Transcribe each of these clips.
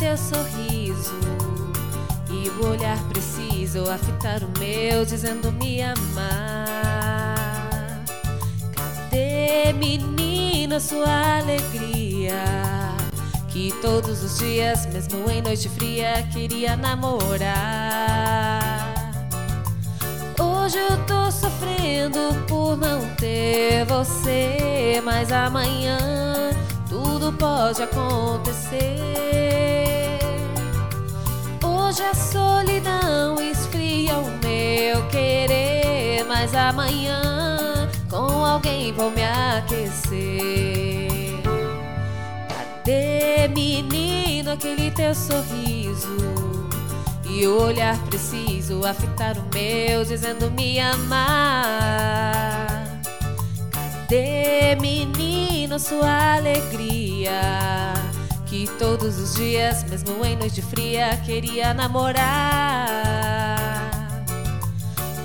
teu sorriso e o olhar preciso a fitar o meu, dizendo me amar. Cadê, menina, sua alegria? Que todos os dias, mesmo em noite fria, queria namorar. Hoje eu tô sofrendo por não ter você, mas amanhã tudo pode acontecer. Hoje a solidão esfria o meu querer, mas amanhã com alguém vou me aquecer. Cadê, menino, aquele teu sorriso? E o olhar preciso a fitar o meu, dizendo me amar. Cadê, menino, sua alegria? Que todos os dias, mesmo em noite fria, queria namorar.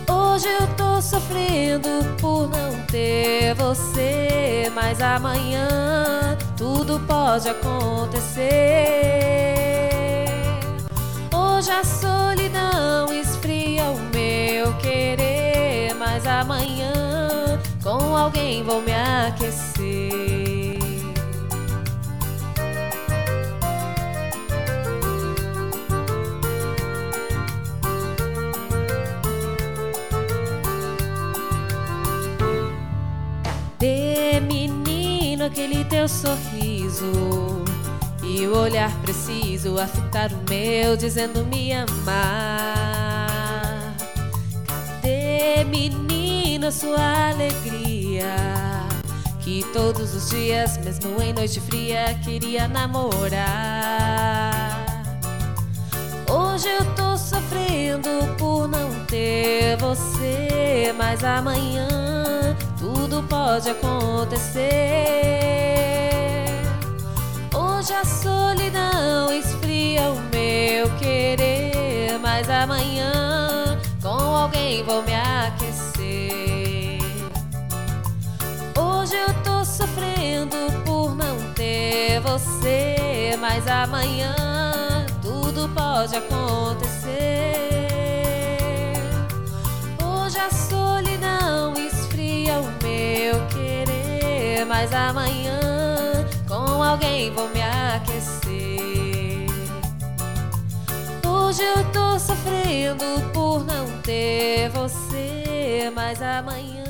Hoje eu tô sofrendo por não ter você, mas amanhã tudo pode acontecer. Hoje a solidão esfria o meu querer, mas amanhã alguém vou me aquecer. Menino, aquele teu sorriso? E o olhar preciso a fitar o meu, dizendo me amar. Cadê, menina, sua alegria? Que todos os dias, mesmo em noite fria, queria namorar. Hoje eu tô sofrendo por não ter você, mas amanhã tudo pode acontecer. Hoje a solidão esfria o meu querer, mas amanhã com alguém vou me aquecer. Hoje eu tô sofrendo por não ter você, mas amanhã tudo pode acontecer. Hoje a solidão esfria o meu querer, mas amanhã com alguém vou me aquecer. Hoje eu tô sofrendo por não ter você, mas amanhã